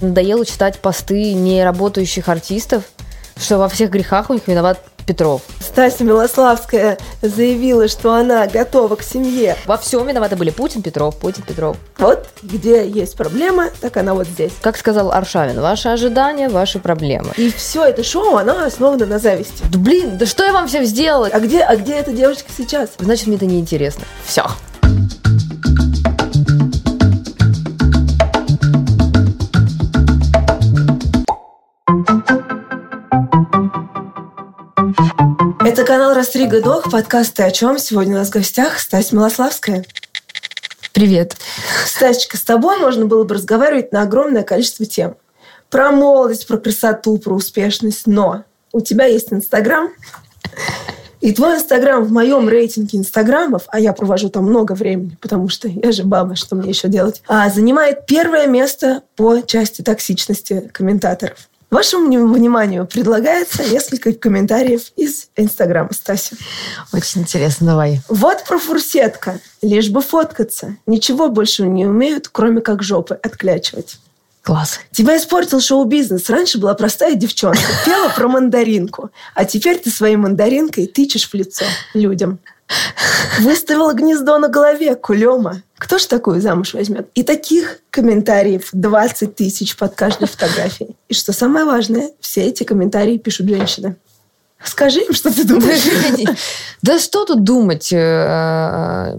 Надоело читать посты неработающих артистов, что во всех грехах у них виноват Петров. Стася Милославская заявила, что она готова к семье. Во всем виноваты были Путин, Петров, Путин, Петров. Вот где есть проблема, так она вот здесь. Как сказал Аршавин, ваши ожидания, ваши проблемы. И все это шоу, оно основано на зависти. Да блин, да что я вам всем сделала? А где, а где эта девочка сейчас? Значит, мне это неинтересно. Все. Это канал «Растрига Дох», подкаст «Ты о чем?». Сегодня у нас в гостях Стась Милославская. Привет. Стасечка, с тобой можно было бы разговаривать на огромное количество тем. Про молодость, про красоту, про успешность. Но у тебя есть Инстаграм, и твой Инстаграм в моем рейтинге Инстаграмов, а я провожу там много времени, потому что я же баба, что мне еще делать, а занимает первое место по части токсичности комментаторов. Вашему вниманию предлагается несколько комментариев из Инстаграма Стаси. Очень интересно, давай. Вот про фурсетка. Лишь бы фоткаться. Ничего больше не умеют, кроме как жопы отклячивать. Класс. Тебя испортил шоу-бизнес. Раньше была простая девчонка, пела про мандаринку. А теперь ты своей мандаринкой тычешь в лицо людям. Выставила гнездо на голове, кулема. Кто ж такую замуж возьмет? И таких комментариев 20 тысяч под каждой фотографией. И что самое важное, все эти комментарии пишут женщины. Скажи им, что ты думаешь. Да что тут думать? Э,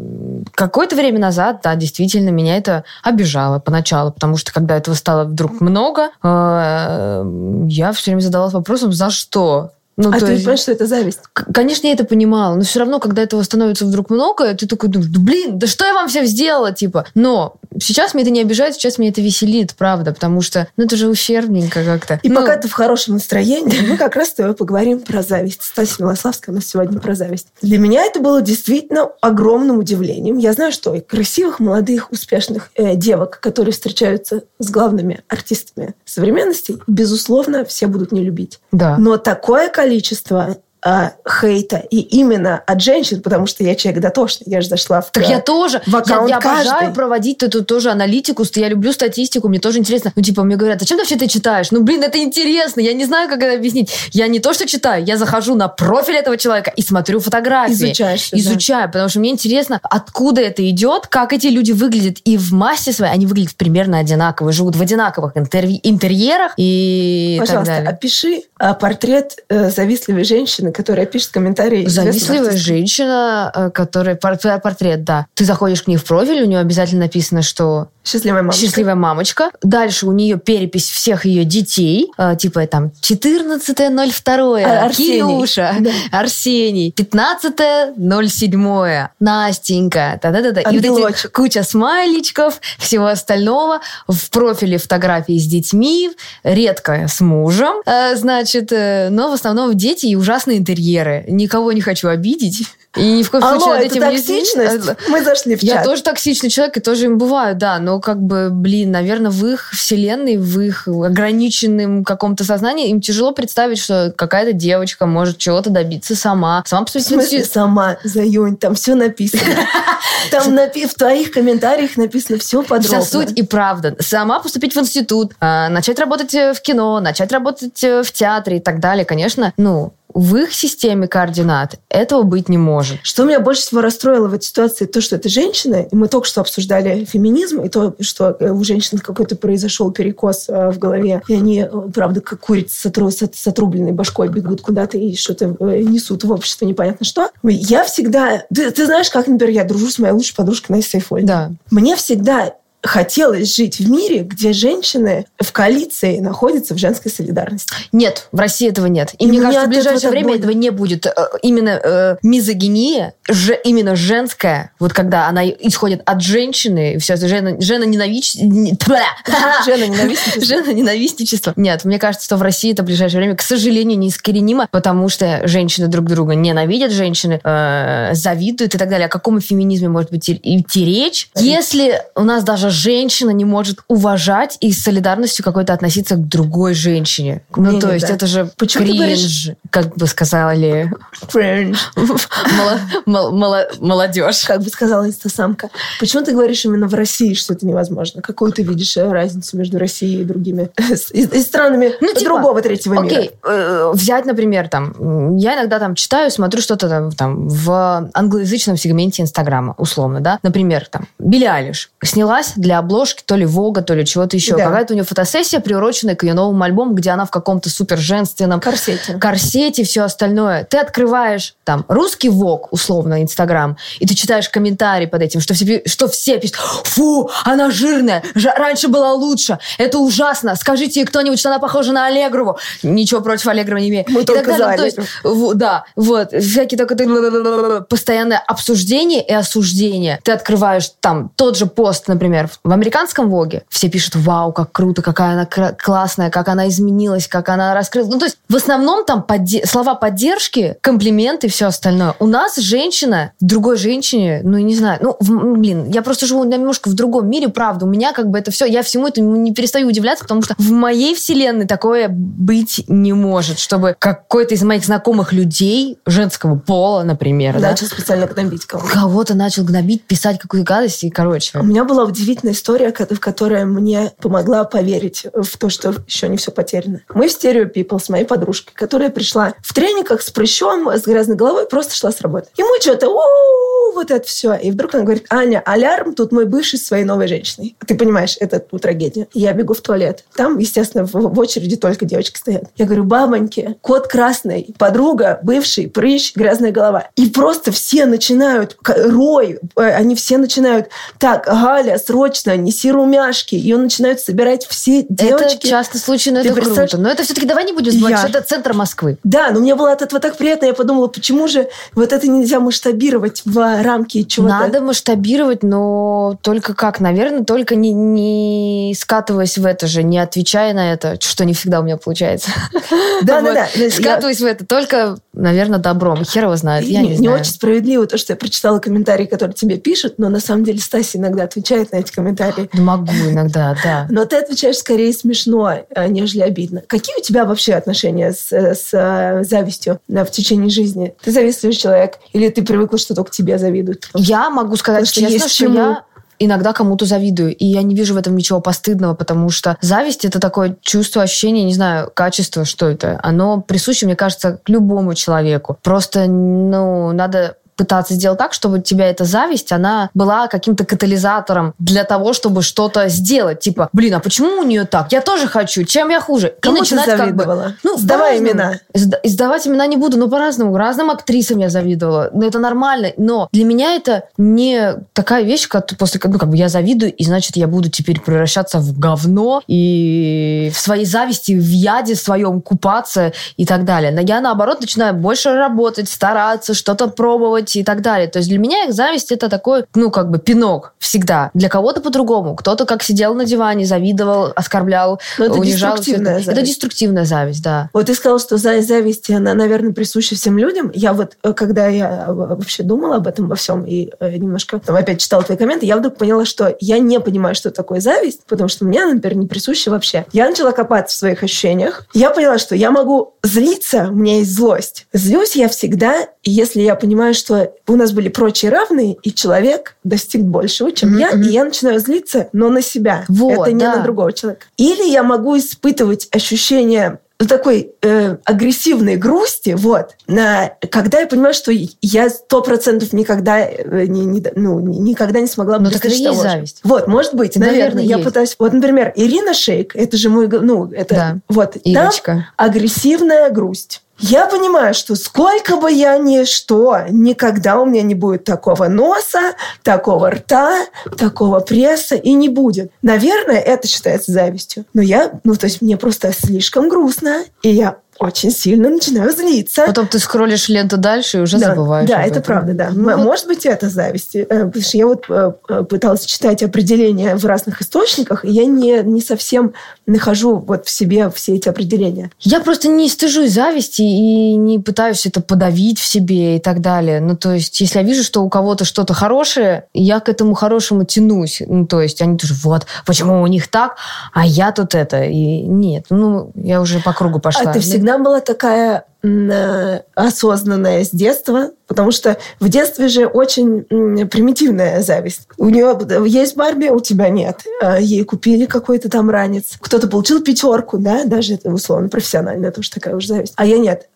какое-то время назад, да, действительно, меня это обижало поначалу, потому что когда этого стало вдруг много, э, я все время задавалась вопросом, за что? Ну, а ты есть... понимаешь, что это зависть? Конечно, я это понимала, но все равно, когда этого становится вдруг много, ты такой думаешь, блин, да что я вам всем сделала, типа. Но сейчас меня это не обижает, сейчас меня это веселит, правда, потому что, ну, это же ущербненько как-то. И ну... пока ты в хорошем настроении, мы как раз с тобой поговорим про зависть. Стася Милославская у нас сегодня про зависть. Для меня это было действительно огромным удивлением. Я знаю, что и красивых, молодых, успешных э, девок, которые встречаются с главными артистами современности, безусловно, все будут не любить. Да. Но такое количество а, хейта. И именно от женщин, потому что я человек дотошный. Я же зашла в Так я тоже. В аккаунт я, я каждый. обожаю проводить эту тоже аналитику. Я люблю статистику, мне тоже интересно. Ну, типа, мне говорят, зачем ты вообще это читаешь? Ну, блин, это интересно. Я не знаю, как это объяснить. Я не то, что читаю, я захожу на профиль этого человека и смотрю фотографии. Изучаешь. Изучаю, да. потому что мне интересно, откуда это идет, как эти люди выглядят. И в массе своей они выглядят примерно одинаково, живут в одинаковых интерви- интерьерах и Пожалуйста, опиши а, портрет э, завистливой женщины, которая пишет комментарии. Завистливая женщина, э, которая... Портрет, да. Ты заходишь к ней в профиль, у нее обязательно написано, что Счастливая мамочка. Счастливая мамочка. Дальше у нее перепись всех ее детей. Э, типа там 14.02. А, Арсений. Кирюша. Да. Арсений. 15.07. Настенька. Да-да-да. И вот эти куча смайличков, всего остального. В профиле фотографии с детьми. Редко с мужем. Э, значит, э, но в основном дети и ужасные интерьеры. Никого не хочу обидеть. И ни в коем Алло, случае над этим токсичность? Не... Мы зашли в чат. Я тоже токсичный человек, и тоже им бываю, да. Но как бы, блин, наверное, в их вселенной, в их ограниченном каком-то сознании им тяжело представить, что какая-то девочка может чего-то добиться сама. Сама поступить в смысле сама, Заюнь, там все написано. Там в твоих комментариях написано все подробно. Вся суть и правда. Сама поступить в институт, а, начать работать в кино, начать работать в театре и так далее. Конечно, ну, в их системе координат этого быть не может. Что меня больше всего расстроило в этой ситуации, то, что это женщина, и мы только что обсуждали феминизм, и то, что у женщин какой-то произошел перекос э, в голове, и они, э, правда, как курицы с отрубленной башкой бегут куда-то и что-то э, несут в общество непонятно что. Я всегда... Ты, ты знаешь, как, например, я дружу с моей лучшей подружкой Настей Сайфоль. Да. Мне всегда хотелось жить в мире, где женщины в коалиции находятся в женской солидарности. Нет, в России этого нет. И, и мне кажется, в ближайшее время больно. этого не будет. Э, именно э, мизогиния, же, именно женская, вот когда она исходит от женщины, все это жена, жена ненавистничество. Жена ненавистничество. Жена ненавистничество. Нет, мне кажется, что в России это в ближайшее время, к сожалению, неискоренимо, потому что женщины друг друга ненавидят, женщины э, завидуют и так далее. О каком феминизме может быть идти речь, если у нас даже женщина не может уважать и с солидарностью какой-то относиться к другой женщине. Ну, Не, то не, есть да. это же Почему кринж, как бы сказали мало- молодежь. Как бы сказала инстасамка. Почему ты говоришь именно в России, что это невозможно? Какую ты видишь э, разницу между Россией и другими и, странами Ну, типа, другого третьего мира? Окей, э, взять, например, там, я иногда там читаю, смотрю что-то там, там в англоязычном сегменте Инстаграма, условно, да. Например, там, Билли Айлиш снялась для обложки то ли Вога, то ли чего-то еще. Да. Какая-то у нее фотосессия, приуроченная к ее новому альбому, где она в каком-то супер женственном Корсете. корсете, все остальное. Ты открываешь там русский ВОК, условно, Инстаграм, и ты читаешь комментарии под этим, что все, что все пишут, фу, она жирная, жа- раньше была лучше, это ужасно, скажите кто-нибудь, что она похожа на Аллегрову. Ничего против Аллегрова не имею. Мы И только так далее. То есть, в- да, вот, всякие только постоянное обсуждение и осуждение. Ты открываешь там тот же пост, например, в американском ВОГе, все пишут, вау, как круто, какая она классная, как она изменилась, как она раскрылась. Ну, то есть, в основном там подде- слова поддержки, комплименты и все остальное. У нас женщина другой женщине, ну, не знаю, ну, в- блин, я просто живу немножко в другом мире, правда. У меня как бы это все, я всему этому не перестаю удивляться, потому что в моей вселенной такое быть не может, чтобы какой-то из моих знакомых людей женского пола, например, да, Начал специально гнобить кого-то. кого-то начал гнобить, писать какую-то гадость, и, короче. У меня была удивительная история, ко- в которой мне помогла поверить в то, что еще не все потеряно. Мы в Stereo People с моей подружкой, которая пришла в трениках с прыщом, с грязной головой, просто шла с работы. И мы что-то, Вот это все. И вдруг она говорит, Аня, алярм, тут мой бывший с своей новой женщиной. Ты понимаешь, это ну, трагедия. Я бегу в туалет. Там, естественно, в, в очереди только девочки стоят. Я говорю, бабоньки, кот красный, подруга, бывший, прыщ, грязная голова. И просто все начинают, рой, э, они все начинают, так, Галя, срочно, неси румяшки. И он начинает собирать все девочки. Это часто случай, но Ты это круто. Но это все-таки давай не будем забывать, Я- что это центр Москвы. Да, но мне было от этого так приятно. Я подумала, почему же вот это нельзя масштабировать в рамки чего-то. Надо масштабировать, но только как? Наверное, только не, не скатываясь в это же, не отвечая на это, что не всегда у меня получается. Да, да, да. Скатываясь в это только, наверное, добром. Хер его знает, я не, не не знаю. очень справедливо то, что я прочитала комментарии, которые тебе пишут, но на самом деле Стася иногда отвечает на эти комментарии. Могу иногда, да. Но ты отвечаешь скорее смешно, а, нежели обидно. Какие у тебя вообще отношения с, э, с э, завистью да, в течение жизни? Ты завистливый человек? Или ты привыкла, что только тебе завидуют? Я могу сказать Потому что честно, есть что чему. я иногда кому-то завидую. И я не вижу в этом ничего постыдного, потому что зависть — это такое чувство, ощущение, не знаю, качество, что это. Оно присуще, мне кажется, к любому человеку. Просто, ну, надо пытаться сделать так, чтобы у тебя эта зависть, она была каким-то катализатором для того, чтобы что-то сделать. Типа, блин, а почему у нее так? Я тоже хочу. Чем я хуже? Кому и начинать ты как бы... завидовала? Ну, Сдавай имена. Сдавать имена не буду, но по-разному. Разным актрисам я завидовала. Но это нормально. Но для меня это не такая вещь, как после ну, как бы я завидую, и значит, я буду теперь превращаться в говно и в своей зависти, в яде своем купаться и так далее. Но я, наоборот, начинаю больше работать, стараться, что-то пробовать и так далее. То есть для меня их зависть это такой, ну, как бы пинок всегда. Для кого-то по-другому. Кто-то как сидел на диване, завидовал, оскорблял, Но это унижал. деструктивная Это зависть. деструктивная зависть, да. Вот ты сказал, что за- зависть, она, наверное, присуща всем людям. Я вот, э, когда я э, вообще думала об этом во всем и э, немножко там опять читала твои комменты, я вдруг поняла, что я не понимаю, что такое зависть, потому что мне, например, не присуща вообще. Я начала копаться в своих ощущениях. Я поняла, что я могу злиться, у меня есть злость. Злюсь я всегда, если я понимаю, что у нас были прочие равные, и человек достиг большего, чем Мгм, я, и я начинаю злиться, но на себя. Вот, Это не да. на другого человека. Или я могу испытывать ощущение такой э, агрессивной грусти, вот, на, когда я понимаю, что я сто процентов никогда, э, не, не- ну, ни- никогда не смогла бы Ну, так это и есть зависть. Вот, может быть, Наверное, наверное, я есть. пытаюсь. Вот, например, Ирина Шейк, это же мой, ну, это Да. вот там Ирочка. агрессивная грусть. Я понимаю, что сколько бы я ни что, никогда у меня не будет такого носа, такого рта, такого пресса и не будет. Наверное, это считается завистью. Но я, ну, то есть мне просто слишком грустно, и я очень сильно начинаю злиться. Потом ты скроллишь ленту дальше и уже да, забываешь. Да, это этом. правда, да. Ну, Может быть, это зависть. Э, потому что я вот э, э, пыталась читать определения в разных источниках, и я не, не совсем нахожу вот в себе все эти определения. Я просто не стыжусь зависти и не пытаюсь это подавить в себе и так далее. Ну, то есть, если я вижу, что у кого-то что-то хорошее, я к этому хорошему тянусь. Ну, то есть, они тоже, вот, почему у них так, а я тут это. И нет, ну, я уже по кругу пошла. А ты всегда была такая э, осознанная с детства, потому что в детстве же очень примитивная зависть. У нее есть Барби, у тебя нет. А ей купили какой-то там ранец. Кто-то получил пятерку, да, даже условно профессиональная тоже такая уже зависть. А я нет.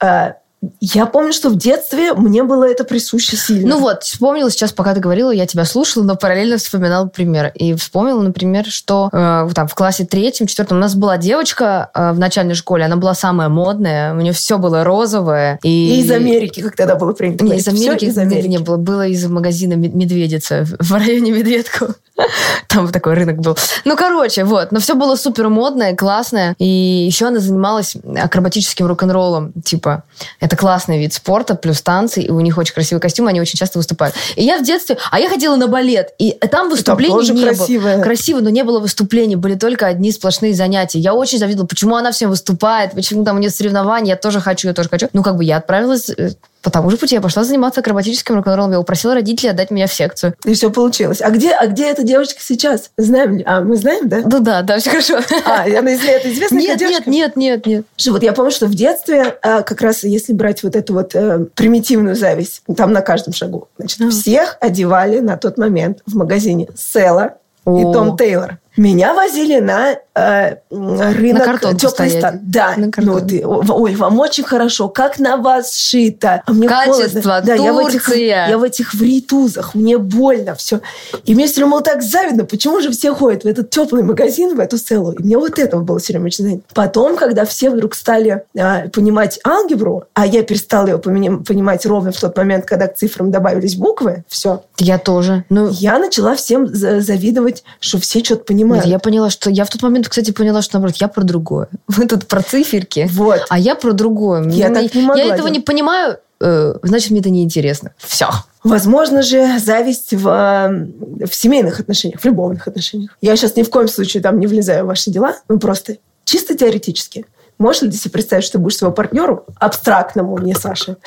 Я помню, что в детстве мне было это присуще сильно. Ну вот, вспомнила сейчас, пока ты говорила, я тебя слушала, но параллельно вспоминала пример. И вспомнила, например, что э, там в классе третьем, четвертом у нас была девочка э, в начальной школе, она была самая модная, у нее все было розовое. И, и из Америки, как тогда было принято. Не, из Америки, из Америки не было, было из магазина Медведица в районе Медведку. Там такой рынок был. Ну, короче, вот. Но все было супер модное, классное. И еще она занималась акробатическим рок-н-роллом. Типа, это классный вид спорта, плюс танцы, и у них очень красивый костюм, они очень часто выступают. И я в детстве... А я ходила на балет, и там выступлений не красивое. было. Красиво, но не было выступлений, были только одни сплошные занятия. Я очень завидовала, почему она всем выступает, почему там у нее соревнования, я тоже хочу, я тоже хочу. Ну, как бы я отправилась э, по тому же пути я пошла заниматься акробатическим рок-н-роллом. Я упросила родителей отдать меня в секцию. И все получилось. А где, а где эта девочка сейчас? Знаем ли? А, мы знаем, да? Ну да, да, все хорошо. А, она это известная нет, девушка? Нет, нет, нет, нет. Вот я помню, что в детстве, а, как раз если брать вот эту вот э, примитивную зависть, там на каждом шагу, значит, всех одевали на тот момент в магазине Села и Том Тейлор. Меня возили на э, рынок на теплый стан. Да. На ну, ты, ой, вам очень хорошо. Как на вас шито. А мне Качество, холодно. Да, я в этих, я в этих вритузах. Мне больно все. И мне все равно было так завидно. Почему же все ходят в этот теплый магазин, в эту селу? И мне вот этого было все время очень завидно. Потом, когда все вдруг стали э, понимать алгебру, а я перестала ее понимать ровно в тот момент, когда к цифрам добавились буквы, все. Я тоже. Ну... Я начала всем завидовать, что все что-то понимают понимаю. Нет, я поняла, что... Я в тот момент, кстати, поняла, что, наоборот, я про другое. Вы тут про циферки, вот. а я про другое. Я, мне, так не могла я этого не понимаю, э, значит, мне это неинтересно. Все. Возможно же зависть в, в семейных отношениях, в любовных отношениях. Я сейчас ни в коем случае там не влезаю в ваши дела, ну просто чисто теоретически. Можешь ли себе представить, что ты будешь своему партнеру, абстрактному мне, Саше,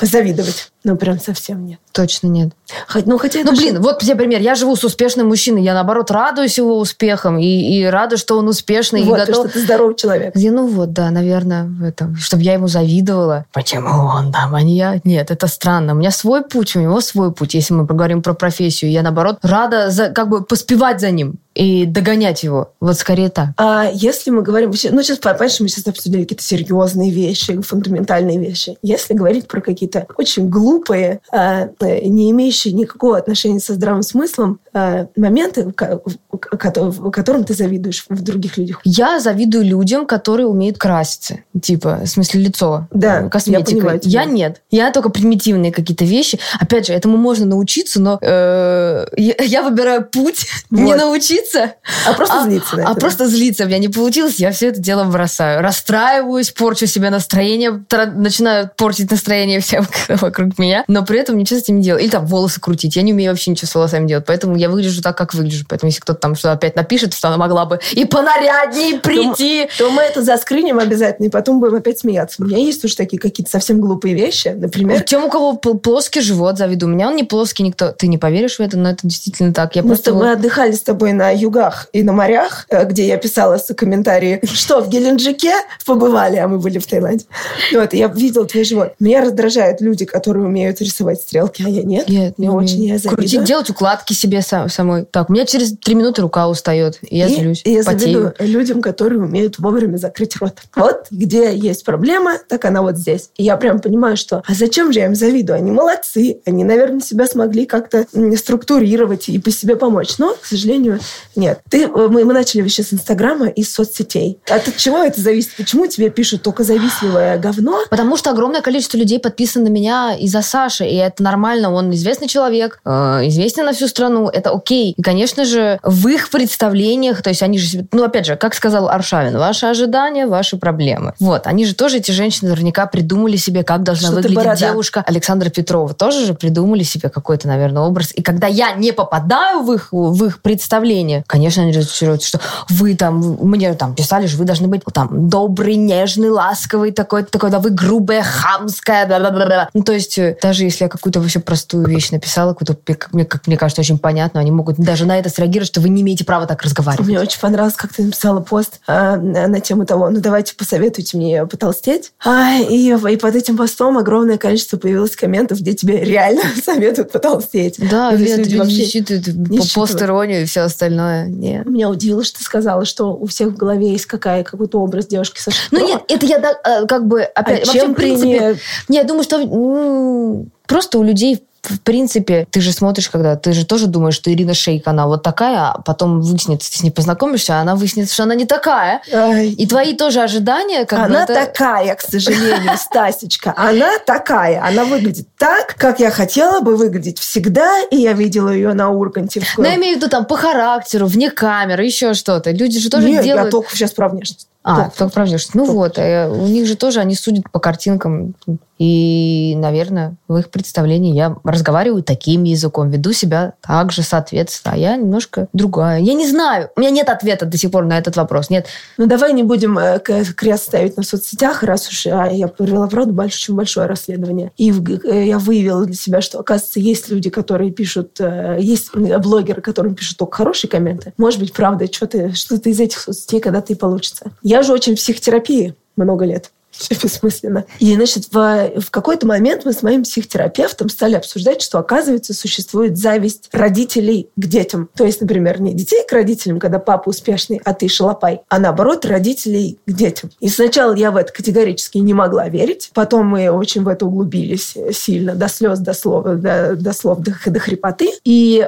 завидовать? Ну, прям совсем нет. Точно нет. Хоть, ну, хотя ну, блин, вот тебе пример. Я живу с успешным мужчиной. Я, наоборот, радуюсь его успехам и, и рада, что он успешный. Вот, и готов... что ты здоровый человек. Я, ну вот, да, наверное, в этом. Чтобы я ему завидовала. Почему он там, а не я? Нет, это странно. У меня свой путь, у него свой путь. Если мы поговорим про профессию, я, наоборот, рада за, как бы поспевать за ним и догонять его. Вот скорее так. А если мы говорим... Ну, сейчас, понимаешь, мы сейчас обсудили какие-то серьезные вещи, фундаментальные вещи. Если говорить про какие-то очень глупые а, э, не имеющие никакого отношения со здравым смыслом а, моменты, которым ты завидуешь в других людях? Я завидую людям, которые умеют краситься. Типа, в смысле, лицо. Да, э, косметика. Я, понимаю, я нет. Я только примитивные какие-то вещи. Опять же, этому можно научиться, но э, я, выбираю путь вот. не научиться. А просто а, злиться. а просто злиться. У меня не получилось, я все это дело бросаю. Расстраиваюсь, порчу себе настроение, начинаю портить настроение всем вокруг меня, но при этом ничего с этим не делаю. Или там волосы крутить. Я не умею вообще ничего с волосами делать, поэтому я выгляжу так, как выгляжу. Поэтому если кто-то там что опять напишет, что она могла бы и понаряднее прийти. То, то мы это заскриним обязательно, и потом будем опять смеяться. У меня есть уже такие какие-то совсем глупые вещи, например... Тем, у кого плоский живот, завидую. У меня он не плоский, никто... Ты не поверишь в это, но это действительно так. Я мы просто... Мы отдыхали с тобой на югах и на морях, э, где я писала комментарии, что в Геленджике побывали, а мы были в Таиланде. Вот, я видела твой живот. Меня раздражают люди, которые умеют рисовать стрелки, а я нет. Нет, не очень я завидую. Крутить, делать укладки себе сам, самой. Так, у меня через три минуты рука устает, и я и, злюсь, и я потею. завидую людям, которые умеют вовремя закрыть рот. Вот где есть проблема, так она вот здесь. И я прям понимаю, что а зачем же я им завидую? Они молодцы, они, наверное, себя смогли как-то структурировать и по себе помочь. Но, к сожалению, нет. Ты, э, мы, мы начали вообще с Инстаграма и соцсетей. От чего это зависит? Почему тебе пишут только завистливое говно? Потому что огромное количество людей подписано на меня из-за Саши, и это нормально. Он известный человек, э, известный на всю страну. Это окей. И, конечно же, в их представлениях, то есть они же, ну, опять же, как сказал Аршавин, ваши ожидания, ваши проблемы. Вот, они же тоже, эти женщины, наверняка придумали себе, как должна Что выглядеть девушка Александра Петрова. Тоже же придумали себе какой-то, наверное, образ. И когда я не попадаю в их, в их представление, конечно, они разочаруются, что вы там, мне там писали же, вы должны быть там добрый, нежный, ласковый такой, такой, да вы грубая, хамская, да, да, да, да. Ну, то есть, э, даже если я какую-то вообще простую вещь написала, какую-то, как мне, как мне кажется, очень понятно, они могут даже на это среагировать, что вы не имеете права так разговаривать. Мне очень понравилось, как ты написала пост а, на тему того, ну, давайте посоветуйте мне потолстеть. А, и, и под этим постом огромное количество появилось комментов, где тебе реально советуют потолстеть. Да, ну, нет, люди вообще считают не пост и все остальное. Нет. Меня удивило, что ты сказала, что у всех в голове есть какая, какой-то образ девушки со Ну нет, это я э, как бы опять... А вообще, чем в принципе... Не... Не, я думаю, что просто у людей в принципе, ты же смотришь, когда ты же тоже думаешь, что Ирина Шейк, она вот такая, а потом выяснится, ты с ней познакомишься, а она выяснится, что она не такая. Ай. И твои тоже ожидания, как Она это... такая, к сожалению, Стасечка. Она такая. Она выглядит так, как я хотела бы выглядеть всегда, и я видела ее на Урганте. Но я имею в виду там по характеру, вне камеры, еще что-то. Люди же тоже Нет, делают... я только сейчас про внешность. А, про внешность. Ну вот, э, у них же тоже они судят по картинкам. И, наверное, в их представлении я разговариваю таким языком, веду себя так же, соответственно. А я немножко другая. Я не знаю. У меня нет ответа до сих пор на этот вопрос. Нет. Ну, давай не будем э, крест ставить на соцсетях, раз уж а, я провела, правда, больше, очень большое расследование. И э, я выявила для себя, что, оказывается, есть люди, которые пишут, есть блогеры, которым пишут только хорошие комменты. Может быть, правда, что-то что из этих соцсетей когда-то и получится. Я же очень в психотерапии много лет все бессмысленно. И, значит, в, в какой-то момент мы с моим психотерапевтом стали обсуждать, что, оказывается, существует зависть родителей к детям. То есть, например, не детей к родителям, когда папа успешный, а ты шалопай, а наоборот, родителей к детям. И сначала я в это категорически не могла верить. Потом мы очень в это углубились сильно, до слез, до слов, до, до слов, до, до хрипоты. И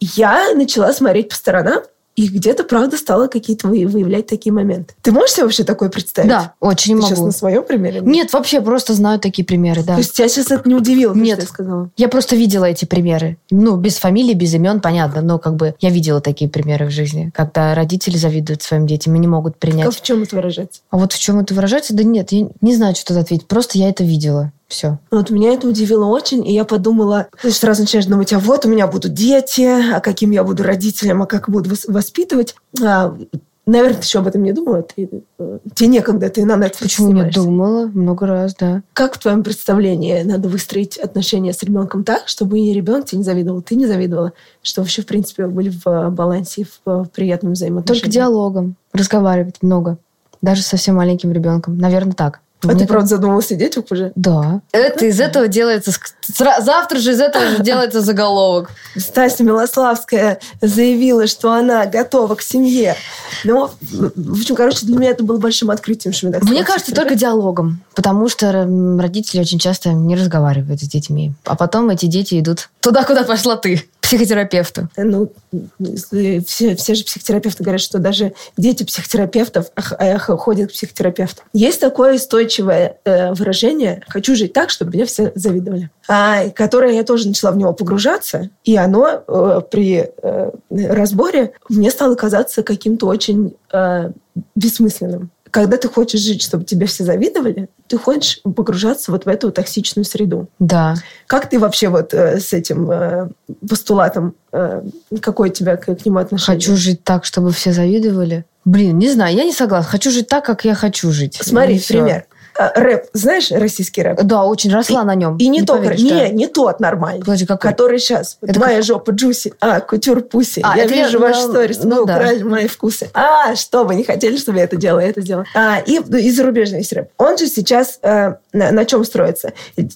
я начала смотреть по сторонам, и где-то, правда, стало какие-то выявлять такие моменты. Ты можешь себе вообще такое представить? Да, очень Ты могу. сейчас на своем примере? Нет, вообще просто знаю такие примеры, да. То есть тебя сейчас это не удивило, Нет, что я сказала? Я просто видела эти примеры. Ну, без фамилии, без имен, понятно, но как бы я видела такие примеры в жизни, когда родители завидуют своим детям и не могут принять. Как в чем это выражается? А вот в чем это выражается? Да нет, я не знаю, что тут ответить. Просто я это видела. Все. Вот меня это удивило очень, и я подумала, ты сразу начинаешь думать, а вот у меня будут дети, а каким я буду родителем, а как буду воспитывать. А, наверное, ты еще об этом не думала. Ты, э, тебе некогда, ты на Netflix Почему не думала? Много раз, да. Как в твоем представлении надо выстроить отношения с ребенком так, чтобы и ребенок тебе не завидовал, ты не завидовала, что вообще, в принципе, были в балансе, в приятном взаимоотношении? Только диалогом. Разговаривать много. Даже со совсем маленьким ребенком. Наверное, так. А Мне ты, правда, задумала сидеть уже? Да. Это из этого делается... Завтра же из этого же делается заголовок. Стася Милославская заявила, что она готова к семье. Но, в общем, короче, для меня это было большим открытием, что мне Мне кажется, только диалогом. Потому что родители очень часто не разговаривают с детьми. А потом эти дети идут туда, куда пошла ты психотерапевту? Ну, все, все же психотерапевты говорят, что даже дети психотерапевтов ходят к психотерапевту. Есть такое устойчивое э, выражение «хочу жить так, чтобы меня все завидовали», а, которое я тоже начала в него погружаться, и оно э, при э, разборе мне стало казаться каким-то очень бессмысленным когда ты хочешь жить, чтобы тебе все завидовали, ты хочешь погружаться вот в эту токсичную среду. Да. Как ты вообще вот э, с этим э, постулатом, э, какое у тебя к, к нему отношение? Хочу жить так, чтобы все завидовали. Блин, не знаю, я не согласна. Хочу жить так, как я хочу жить. Смотри, пример. А, рэп, знаешь, российский рэп? Да, очень росла и, на нем. И не, не только, поверишь, не, да. не тот нормальный, Подожди, какой? который сейчас. Это Моя как... жопа джуси, а, кутюр пуси. А, я вижу ваш да, сторис, ну, вы да. украли мои вкусы. А, что вы не хотели, чтобы я это делала, я это сделала. А, и, и зарубежный есть рэп. Он же сейчас э, на, на чем строится?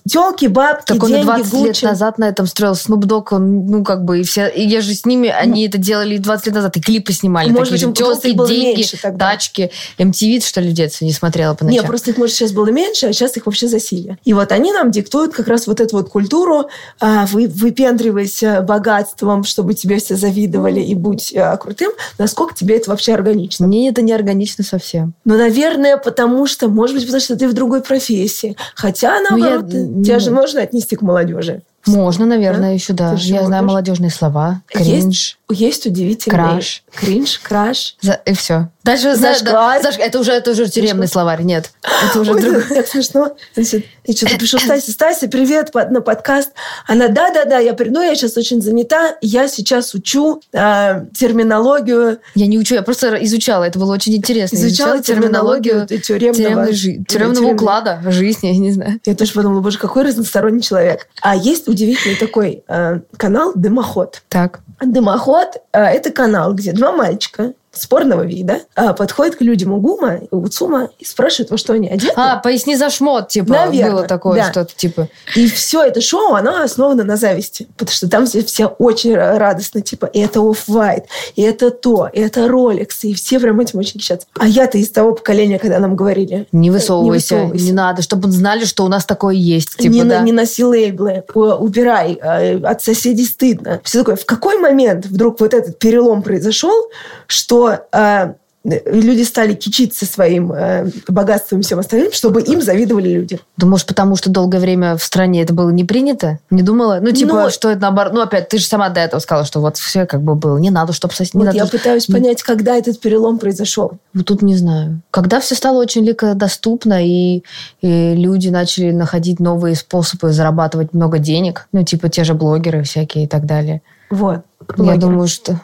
Телки, бабки, так деньги, он 20 лет назад на этом строил. Snoop Dogg, он, ну, как бы, и все, и я же с ними, они это делали 20 лет назад, и клипы снимали. Может такие быть, же, телки, деньги, тачки. MTV, что ли, в детстве не смотрела по ночам? Нет, просто их, может, сейчас было меньше, а сейчас сейчас их вообще засилие. И вот они нам диктуют как раз вот эту вот культуру, а, вы, выпендривайся богатством, чтобы тебе все завидовали и будь а, крутым. Насколько тебе это вообще органично? Мне это не органично совсем. Ну, наверное, потому что, может быть, потому что ты в другой профессии. Хотя, наоборот, ну, я... тебя же можно отнести к молодежи. Можно, наверное, да? еще, да. Я знаю молодежные слова. Кринж. Есть, есть удивительный. Краш. Кринж, краш. За, и все. Дальше зашкварь. За, за, это уже, это уже тюремный словарь. Нет, это уже другой. Так смешно. Значит, я что-то пишу Стасе. Стася, привет на подкаст. Она, да-да-да, я приду, я сейчас очень занята. Я сейчас учу э, терминологию. Я не учу, я просто изучала. Это было очень интересно. Изучала, изучала терминологию, терминологию тюремного, жи- тюремного уклада жизни, я не знаю. Я тоже подумала, боже, какой разносторонний человек. А есть удивительный такой э, канал «Дымоход». Так. «Дымоход» э, – это канал, где два мальчика спорного вида, а, подходит к людям Угума, Уцума и спрашивает, во что они одеты. А, поясни за шмот, типа, Наверное, было такое да. что-то, типа. И все это шоу, оно основано на зависти, потому что там все, все очень радостно, типа, и это Off-White, и это то, и это Rolex, и все прям этим очень кичатся. А я-то из того поколения, когда нам говорили... Не высовывайся, не, высовывайся. не надо, чтобы знали, что у нас такое есть. Типа, не, да. не носи лейблы, убирай, э, от соседей стыдно. Все такое. В какой момент вдруг вот этот перелом произошел, что э, люди стали кичиться своим э, богатством и всем остальным, чтобы им завидовали люди. Да, может, потому что долгое время в стране это было не принято? Не думала? Ну, типа, Но... что это наоборот... Ну, опять, ты же сама до этого сказала, что вот все как бы было. Не надо, чтобы... Сос... Вот надо... я пытаюсь понять, когда этот перелом произошел. Вот тут не знаю. Когда все стало очень легко доступно, и, и люди начали находить новые способы зарабатывать много денег, ну, типа те же блогеры всякие и так далее. Вот. Я думаю, что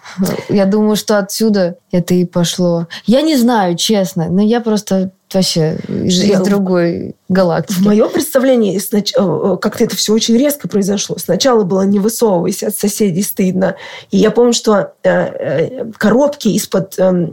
я думаю, что отсюда это и пошло. Я не знаю, честно, но я просто вообще из, из другой галактики. В моем представлении. Э, э, как-то это все очень резко произошло. Сначала было не высовывайся от соседей стыдно. И я помню, что э, коробки из-под эм,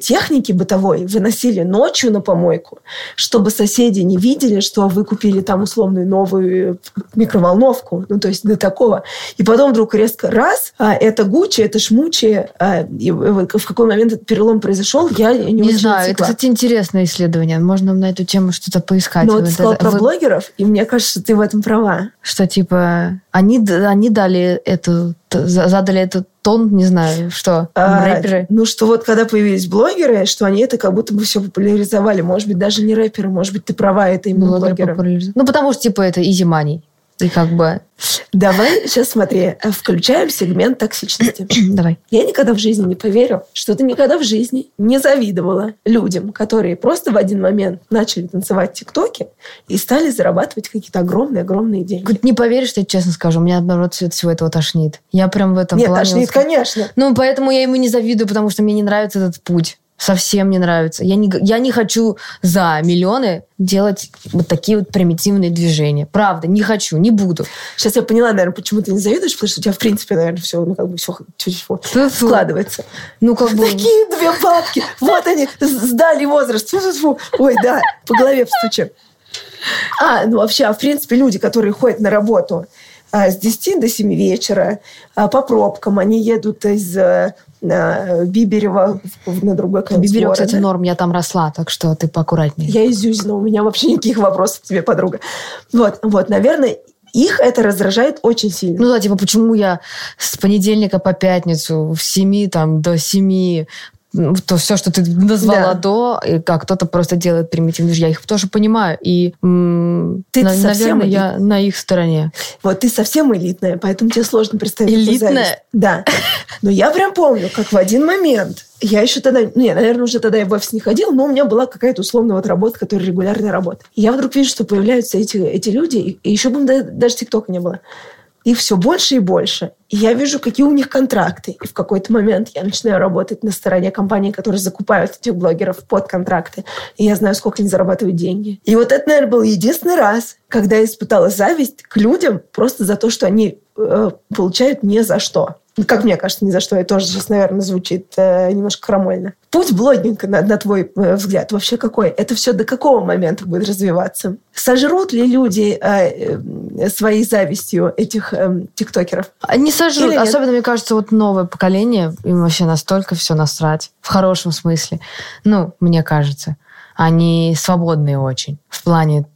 техники бытовой выносили ночью на помойку, чтобы соседи не видели, что вы купили там условную новую микроволновку. Ну, то есть до такого. И потом вдруг резко раз, а это Гуччи, это Шмучи. А, и в какой момент этот перелом произошел, я не, не знаю. Это, кстати, интересное исследование. Можно на эту тему что-то поискать. Ну, вот ты сказала про вы... блогеров, и мне кажется, ты в этом права. Что, типа, они, они дали эту, задали этот тон, не знаю, что, а, рэперы? Ну, что вот когда появились блогеры, что они это как будто бы все популяризовали. Может быть, даже не рэперы, может быть, ты права, это именно ну, блогеры. Ну, потому что, типа, это easy money. И как бы... Давай сейчас смотри, включаем сегмент токсичности. Давай. Я никогда в жизни не поверю, что ты никогда в жизни не завидовала людям, которые просто в один момент начали танцевать тиктоки и стали зарабатывать какие-то огромные-огромные деньги. Не поверишь, я честно скажу, меня, наоборот, от всего этого тошнит. Я прям в этом Нет, плане... тошнит, конечно. Ну, поэтому я ему не завидую, потому что мне не нравится этот путь совсем не нравится. Я не, я не хочу за миллионы делать вот такие вот примитивные движения. Правда, не хочу, не буду. Сейчас я поняла, наверное, почему ты не завидуешь, потому что у тебя, в принципе, наверное, все, ну, как бы все чуть-чуть складывается. Ну, как бы... Такие две бабки! Вот они, сдали возраст. Ой, да, по голове встучим. А, ну, вообще, а в принципе, люди, которые ходят на работу а, с 10 до 7 вечера а, по пробкам, они едут из э, Биберева на другой конец Биберева, города. кстати, норм, я там росла, так что ты поаккуратнее. Я из Зюзина, у меня вообще никаких вопросов к тебе, подруга. Вот, вот, наверное, их это раздражает очень сильно. Ну да, типа, почему я с понедельника по пятницу в 7 там, до 7 то все, что ты назвала да. до, и как кто-то просто делает примитивный я их тоже понимаю. И, ты на, наверное, я на их стороне. Вот ты совсем элитная, поэтому тебе сложно представить. Элитная? Да. Но я прям помню, как в один момент я еще тогда, ну, я, наверное, уже тогда я в офис не ходила, но у меня была какая-то условная вот работа, которая регулярная работа. И я вдруг вижу, что появляются эти, эти люди, и еще бы даже ТикТока не было их все больше и больше. И я вижу, какие у них контракты. И в какой-то момент я начинаю работать на стороне компаний, которые закупают этих блогеров под контракты. И я знаю, сколько они зарабатывают деньги. И вот это, наверное, был единственный раз, когда я испытала зависть к людям просто за то, что они э, получают не за что. Как мне кажется, ни за что. Это тоже сейчас, наверное, звучит э, немножко хромольно. Путь блогинга, на, на твой э, взгляд, вообще какой? Это все до какого момента будет развиваться? Сожрут ли люди э, э, своей завистью этих э, тиктокеров? Не сожрут. Особенно, мне кажется, вот новое поколение, им вообще настолько все насрать. В хорошем смысле. Ну, мне кажется. Они свободные очень. В плане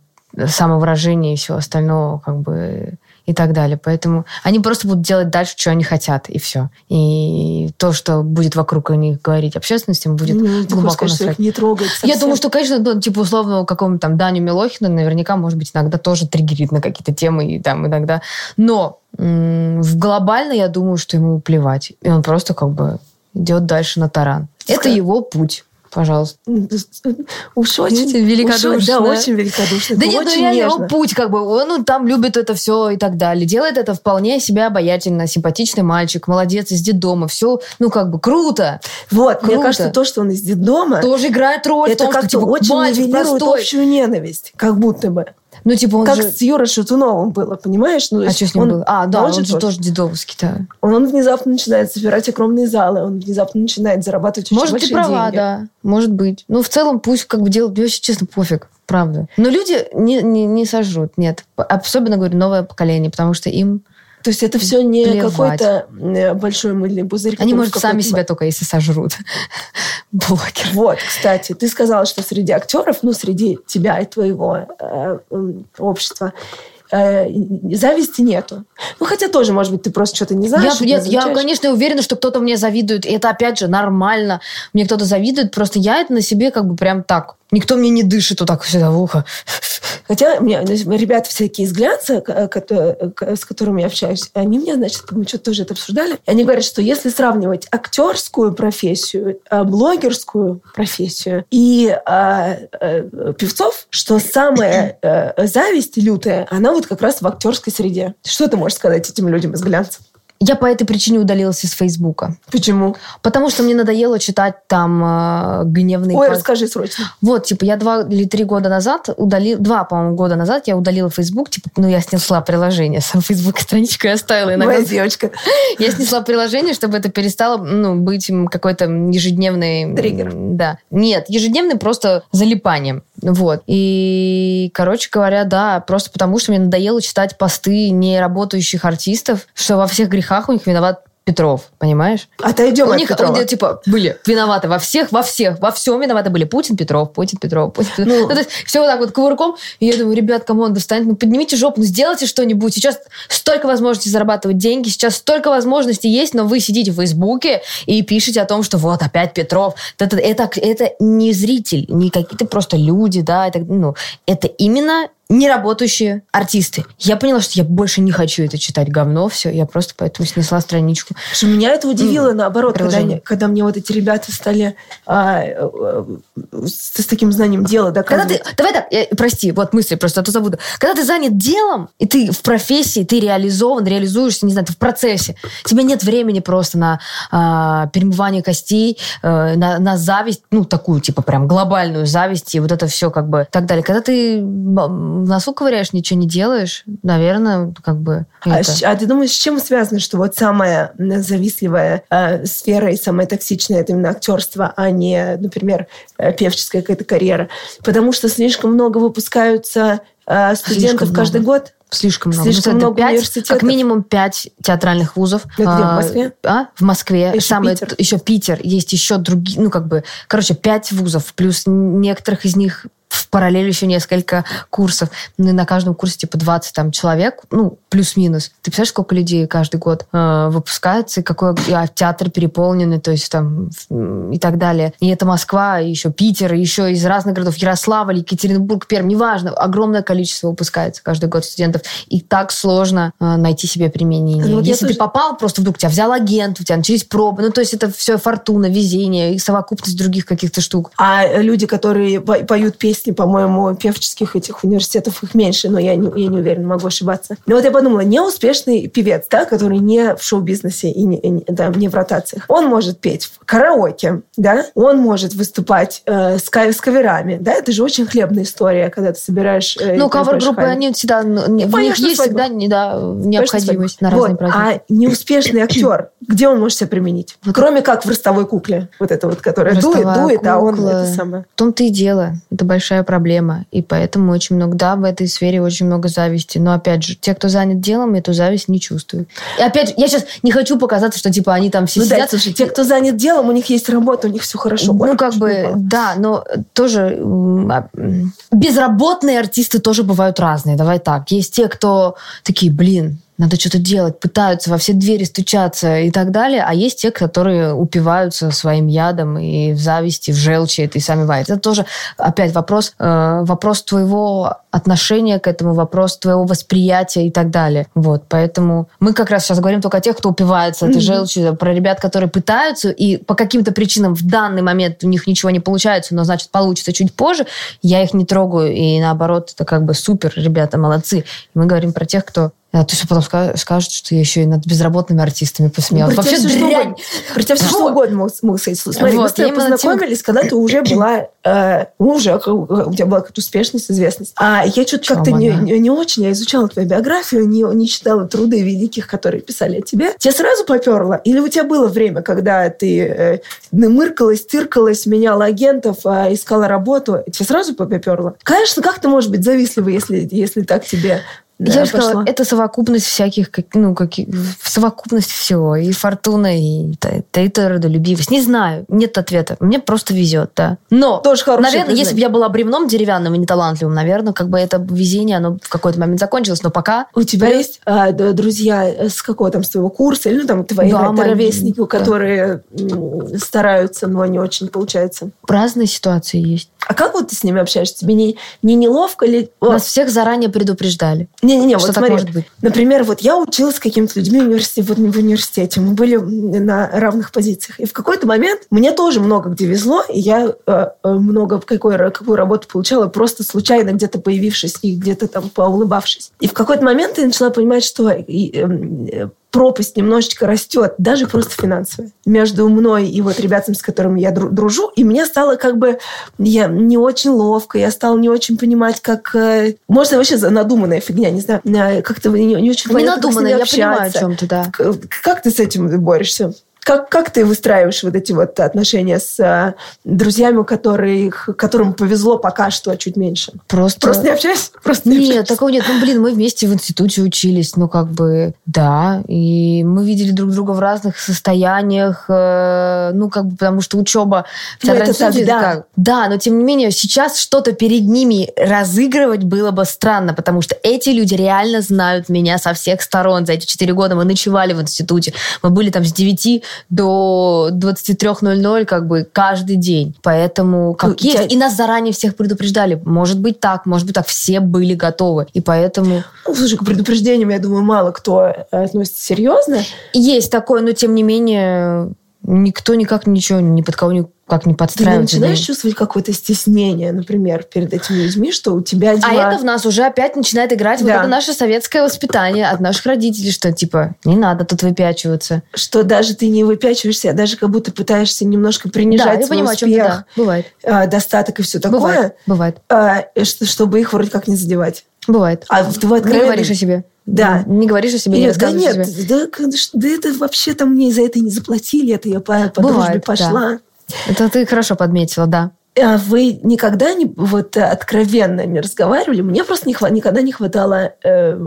самовыражения и всего остального, как бы и так далее. Поэтому они просто будут делать дальше, что они хотят, и все. И то, что будет вокруг них говорить общественности, будет ну, глубоко сказать, не трогать совсем. Я думаю, что, конечно, ну, типа, условно, какому-то там Даню Милохина наверняка, может быть, иногда тоже триггерит на какие-то темы и там иногда. Но в глобально я думаю, что ему плевать. И он просто как бы идет дальше на таран. Это его путь. Пожалуйста. Уж очень великодушно. Уж, да, очень великодушно. Да нет, ну реально его путь, как бы, он ну, там любит это все и так далее. Делает это вполне себя обаятельно, симпатичный мальчик, молодец, из детдома. Все, ну, как бы, круто. Вот, круто. мне кажется, то, что он из детдома... Тоже играет роль это как-то типа, очень нивелирует общую ненависть, как будто бы. Ну, типа он как же... с Юрой Шатуновым было, понимаешь? Ну, а что с ним он, было? А, да, он, он же тоже, тоже дедовский, да. Он внезапно начинает собирать огромные залы, он внезапно начинает зарабатывать Может, очень ты права, деньги. да. Может быть. Ну, в целом, пусть как бы делают, мне вообще, честно, пофиг. Правда. Но люди не, не, не сожрут, нет. Особенно, говорю, новое поколение, потому что им то есть это все не Плевать. какой-то э, большой мыльный пузырь. Они, может, сами себя только если сожрут. Блогер. Вот, кстати, ты сказала, что среди актеров, ну, среди тебя и твоего э, общества, э, зависти нету. Ну, хотя тоже, может быть, ты просто что-то не знаешь. Я, я, я, конечно, уверена, что кто-то мне завидует. И это, опять же, нормально. Мне кто-то завидует. Просто я это на себе как бы прям так. Никто мне не дышит вот так всегда в ухо. Хотя мне ребята всякие из глянца, с которыми я общаюсь, они мне, значит, мы что-то тоже это обсуждали. И они говорят, что если сравнивать актерскую профессию, э, блогерскую профессию и а, а, певцов, что самая а, зависть лютая, она вот как раз в актерской среде. Что ты можешь сказать этим людям из глянца? Я по этой причине удалилась из Фейсбука. Почему? Потому что мне надоело читать там э, гневные... Ой, пост... расскажи срочно. Вот, типа, я два или три года назад удалила... Два, по-моему, года назад я удалила Фейсбук. Типа, ну, я снесла приложение. Сам Фейсбук страничку я оставила. Иногда... Моя девочка. Я снесла приложение, чтобы это перестало ну, быть какой-то ежедневный... Триггер. Да. Нет, ежедневный просто залипанием. Вот. И, короче говоря, да, просто потому что мне надоело читать посты неработающих артистов, что во всех грехах у них виноват Петров, понимаешь? Отойдем у от них, Петрова. типа, были виноваты во всех, во всех, во всем виноваты были Путин, Петров, Путин, Петров, Путин, Петров. Ну, ну, то есть все вот так вот кувырком. И я думаю, ребят, кому достанет, ну поднимите жопу, ну сделайте что-нибудь. Сейчас столько возможностей зарабатывать деньги, сейчас столько возможностей есть, но вы сидите в Фейсбуке и пишете о том, что вот опять Петров. Это, это, это не зритель, не какие-то просто люди, да, это, ну, это именно неработающие артисты. Я поняла, что я больше не хочу это читать говно, все, я просто поэтому снесла страничку. Что меня это удивило, mm. наоборот, когда, когда мне вот эти ребята стали а, а, с, с таким знанием дела доказывать. Когда ты, давай так, я, прости, вот мысли просто, а то забуду. Когда ты занят делом, и ты в профессии, ты реализован, реализуешься, не знаю, ты в процессе, у тебя нет времени просто на а, перемывание костей, а, на, на зависть, ну, такую, типа, прям глобальную зависть, и вот это все как бы так далее. Когда ты в носу ковыряешь, ничего не делаешь, наверное, как бы... А, а ты думаешь, с чем связано, что вот самая завистливая э, сфера и самая токсичная это именно актерство, а не, например, э, певческая какая-то карьера? Потому что слишком много выпускаются э, студентов слишком каждый много. год. Слишком много. Слишком много 5, университетов. Как минимум пять театральных вузов. Это где, в а, Москве? А, в Москве. Еще Самое, Питер. Еще Питер. Есть еще другие, ну, как бы, короче, пять вузов. Плюс некоторых из них в параллель еще несколько курсов. Ну, и на каждом курсе типа 20 там, человек, ну, плюс-минус. Ты представляешь, сколько людей каждый год э, выпускается, и какой а, театр переполненный, то есть там и так далее. И это Москва, и еще Питер, и еще из разных городов, Ярославль, Екатеринбург, Пермь, неважно, огромное количество выпускается каждый год студентов. И так сложно э, найти себе применение. Ну, вот Если ты тоже... попал, просто вдруг тебя взял агент, у тебя начались пробы, ну, то есть это все фортуна, везение и совокупность других каких-то штук. А люди, которые поют песни по-моему, певческих этих университетов их меньше, но я не, я не уверена, могу ошибаться. Но вот я подумала, неуспешный певец, да, который не в шоу-бизнесе и не, и, да, не в ротациях, он может петь в караоке, да, он может выступать э, с, с каверами, да, это же очень хлебная история, когда ты собираешь... Э, ну, кавер-группы, они всегда, ну, них есть всегда не, да, необходимость на разные вот. праздники. А неуспешный актер, где он может себя применить? Кроме как в ростовой кукле, вот это вот, которая дует, дует, а он это самое. В том-то и дело. Это большая проблема. И поэтому очень много, да, в этой сфере очень много зависти. Но опять же, те, кто занят делом, эту зависть не чувствуют. И опять же, я сейчас не хочу показаться, что типа они там все ну, сидят. Да, слушай, те, кто занят делом, у них есть работа, у них все хорошо. Ну, как бы, да, но тоже а, безработные артисты тоже бывают разные. Давай так. Есть те, кто такие, блин, надо что-то делать, пытаются во все двери стучаться и так далее, а есть те, которые упиваются своим ядом и в зависти, в желчи это и сами варят. Это тоже опять вопрос, э, вопрос твоего отношения к этому, вопрос твоего восприятия и так далее. Вот, поэтому мы как раз сейчас говорим только о тех, кто упивается этой mm-hmm. желчью, про ребят, которые пытаются и по каким-то причинам в данный момент у них ничего не получается, но значит получится чуть позже, я их не трогаю, и наоборот, это как бы супер, ребята, молодцы. И мы говорим про тех, кто а ты что потом скажешь, что я еще и над безработными артистами посмеялась. Ну, Вообще все, дрянь. Что угодно. Про тебя все что угодно мог, мог сказать. Смотри, вот, мы с тобой познакомились, когда ты уже была, э, уже у тебя была какая-то успешность, известность. А я что-то как-то не, не, не очень, я изучала твою биографию, не, не читала труды великих, которые писали о тебе. Тебе сразу поперло? Или у тебя было время, когда ты э, намыркалась, тыркалась, меняла агентов, э, искала работу? Тебе сразу поперло? Конечно, как ты можешь быть завистливой, если, если так тебе да, я же сказала, это совокупность всяких, ну, как, совокупность всего. И фортуна, и это родолюбивость. Не знаю, нет ответа. Мне просто везет, да. Но, Тоже наверное, признание. если бы я была бревном деревянным и неталантливым, наверное, как бы это везение, оно в какой-то момент закончилось. Но пока... У тебя вперед... есть а, друзья с какого там, с твоего курса, или ну, там твои да, ровесники, мои... которые да. стараются, но не очень получается? Разные ситуации есть. А как вот ты с ними общаешься? Тебе не, не неловко ли? Нас всех заранее предупреждали. Не-не-не, вот смотри. Может быть? Например, вот я училась с какими-то людьми в университете, вот в университете. Мы были на равных позициях. И в какой-то момент мне тоже много где везло, и я э, э много какой, какую работу получала, просто случайно где-то появившись и где-то там поулыбавшись. И в какой-то момент я начала понимать, что и, э, пропасть немножечко растет, даже просто финансовая, между мной и вот ребятами, с которыми я дружу. И мне стало как бы я не очень ловко, я стала не очень понимать, как... Э, может, вообще надуманная фигня, не знаю, э, как-то не, не очень понятно, Не надуманная, я понимаю, о чем ты, да. Как ты с этим борешься? Как, как ты выстраиваешь вот эти вот отношения с а, друзьями, которые, которым повезло пока что чуть меньше? Просто... Просто не общаешься? Просто не нет, общаешься. такого нет. Ну, блин, мы вместе в институте учились, ну, как бы, да. И мы видели друг друга в разных состояниях, э, ну, как бы, потому что учеба... Ну, это всегда. Как, да, но тем не менее, сейчас что-то перед ними разыгрывать было бы странно, потому что эти люди реально знают меня со всех сторон. За эти четыре года мы ночевали в институте. Мы были там с 9 до 23.00 как бы каждый день. Поэтому как ну, есть. Я... И нас заранее всех предупреждали. Может быть так, может быть так. Все были готовы. И поэтому... Ну, слушай, к предупреждениям, я думаю, мало кто относится серьезно. Есть такое, но тем не менее никто никак ничего ни под кого не как не подстраиваться. Ты начинаешь чувствовать какое-то стеснение, например, перед этими людьми, что у тебя дела... А это в нас уже опять начинает играть да. вот это наше советское воспитание от наших родителей, что типа не надо тут выпячиваться. Что даже ты не выпячиваешься, а даже как будто пытаешься немножко принижать да, я свой понимаю, успех, да. бывает. А, достаток и все такое. Бывает, бывает. А, чтобы их вроде как не задевать. Бывает. А ты откровенно... Говоришь о себе. Да. Не говоришь о себе, Или, не рассказываешь да нет, о себе. Да, да это вообще-то мне за это не заплатили, это я по, по Бывает, дружбе пошла. Да. Это ты хорошо подметила, да. А вы никогда не вот откровенно не разговаривали? Мне просто не хват, никогда не хватало э,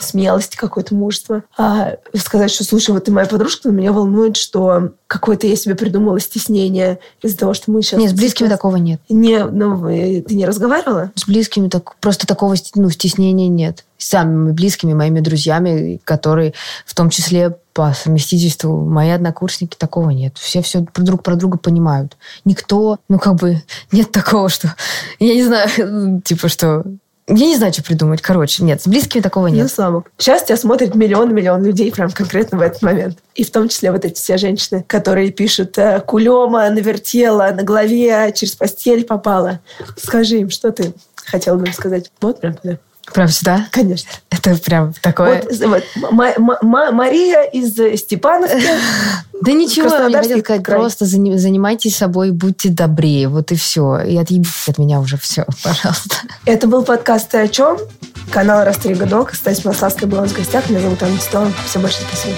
смелости, какое-то мужества. А сказать, что, слушай, вот ты моя подружка, но меня волнует, что какое-то я себе придумала стеснение из-за того, что мы сейчас... Нет, с близкими сейчас... такого нет. Не, ну, ты не разговаривала? С близкими так, просто такого ну, стеснения нет. Самыми близкими моими друзьями, которые в том числе по совместительству мои однокурсники, такого нет. Все все друг про друга понимают. Никто, ну как бы, нет такого, что... Я не знаю, типа, что я не знаю, что придумать. Короче, нет, с близкими такого нет. Ну, слава Сейчас тебя смотрит миллион-миллион людей прям конкретно в этот момент. И в том числе вот эти все женщины, которые пишут э, «Кулема навертела, на голове через постель попала». Скажи им, что ты хотела бы им сказать. Вот прям туда. Прям сюда? Конечно. Это прям такое... Вот, вот, Мария из Степановки. Да ничего, я хотела сказать, просто занимайтесь собой, будьте добрее, вот и все. И отъебитесь от меня уже все, пожалуйста. Это был подкаст «Ты о чем?» Канал «Растрига Док». Стась Маславская была в гостях. Меня зовут Анна Титова. Все большое спасибо.